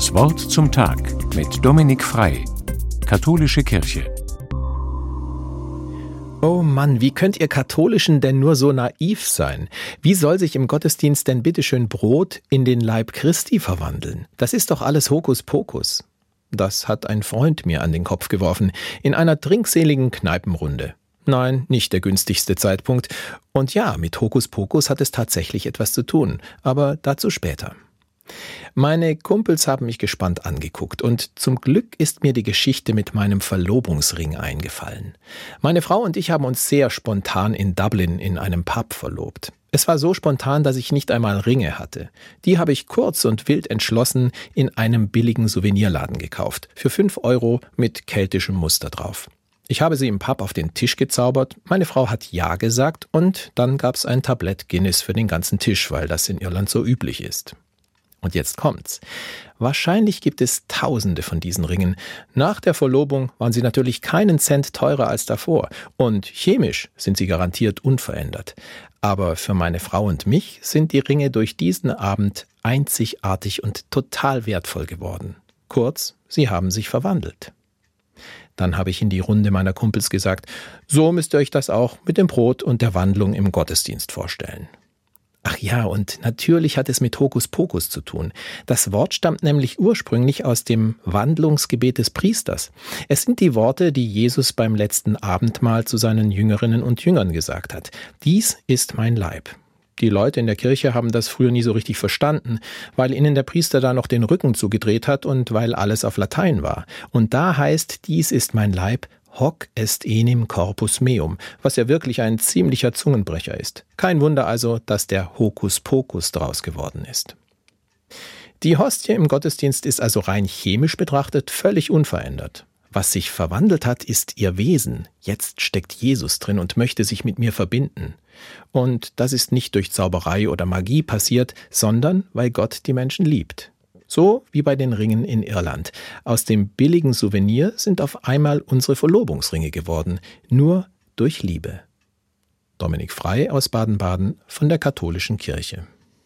Das Wort zum Tag mit Dominik Frei, Katholische Kirche. Oh Mann, wie könnt ihr Katholischen denn nur so naiv sein? Wie soll sich im Gottesdienst denn bitteschön Brot in den Leib Christi verwandeln? Das ist doch alles Hokuspokus. Das hat ein Freund mir an den Kopf geworfen, in einer trinkseligen Kneipenrunde. Nein, nicht der günstigste Zeitpunkt. Und ja, mit Hokuspokus hat es tatsächlich etwas zu tun, aber dazu später. Meine Kumpels haben mich gespannt angeguckt und zum Glück ist mir die Geschichte mit meinem Verlobungsring eingefallen. Meine Frau und ich haben uns sehr spontan in Dublin in einem Pub verlobt. Es war so spontan, dass ich nicht einmal Ringe hatte. Die habe ich kurz und wild entschlossen in einem billigen Souvenirladen gekauft. Für fünf Euro mit keltischem Muster drauf. Ich habe sie im Pub auf den Tisch gezaubert, meine Frau hat Ja gesagt und dann gab's ein Tablett Guinness für den ganzen Tisch, weil das in Irland so üblich ist. Und jetzt kommt's. Wahrscheinlich gibt es tausende von diesen Ringen. Nach der Verlobung waren sie natürlich keinen Cent teurer als davor. Und chemisch sind sie garantiert unverändert. Aber für meine Frau und mich sind die Ringe durch diesen Abend einzigartig und total wertvoll geworden. Kurz, sie haben sich verwandelt. Dann habe ich in die Runde meiner Kumpels gesagt, so müsst ihr euch das auch mit dem Brot und der Wandlung im Gottesdienst vorstellen. Ach ja, und natürlich hat es mit Hokuspokus zu tun. Das Wort stammt nämlich ursprünglich aus dem Wandlungsgebet des Priesters. Es sind die Worte, die Jesus beim letzten Abendmahl zu seinen Jüngerinnen und Jüngern gesagt hat. Dies ist mein Leib. Die Leute in der Kirche haben das früher nie so richtig verstanden, weil ihnen der Priester da noch den Rücken zugedreht hat und weil alles auf Latein war. Und da heißt, dies ist mein Leib, Hoc est enim corpus meum, was ja wirklich ein ziemlicher Zungenbrecher ist. Kein Wunder also, dass der Hokuspokus draus geworden ist. Die Hostie im Gottesdienst ist also rein chemisch betrachtet völlig unverändert. Was sich verwandelt hat, ist ihr Wesen. Jetzt steckt Jesus drin und möchte sich mit mir verbinden. Und das ist nicht durch Zauberei oder Magie passiert, sondern weil Gott die Menschen liebt. So wie bei den Ringen in Irland. Aus dem billigen Souvenir sind auf einmal unsere Verlobungsringe geworden, nur durch Liebe. Dominik Frei aus Baden-Baden von der Katholischen Kirche.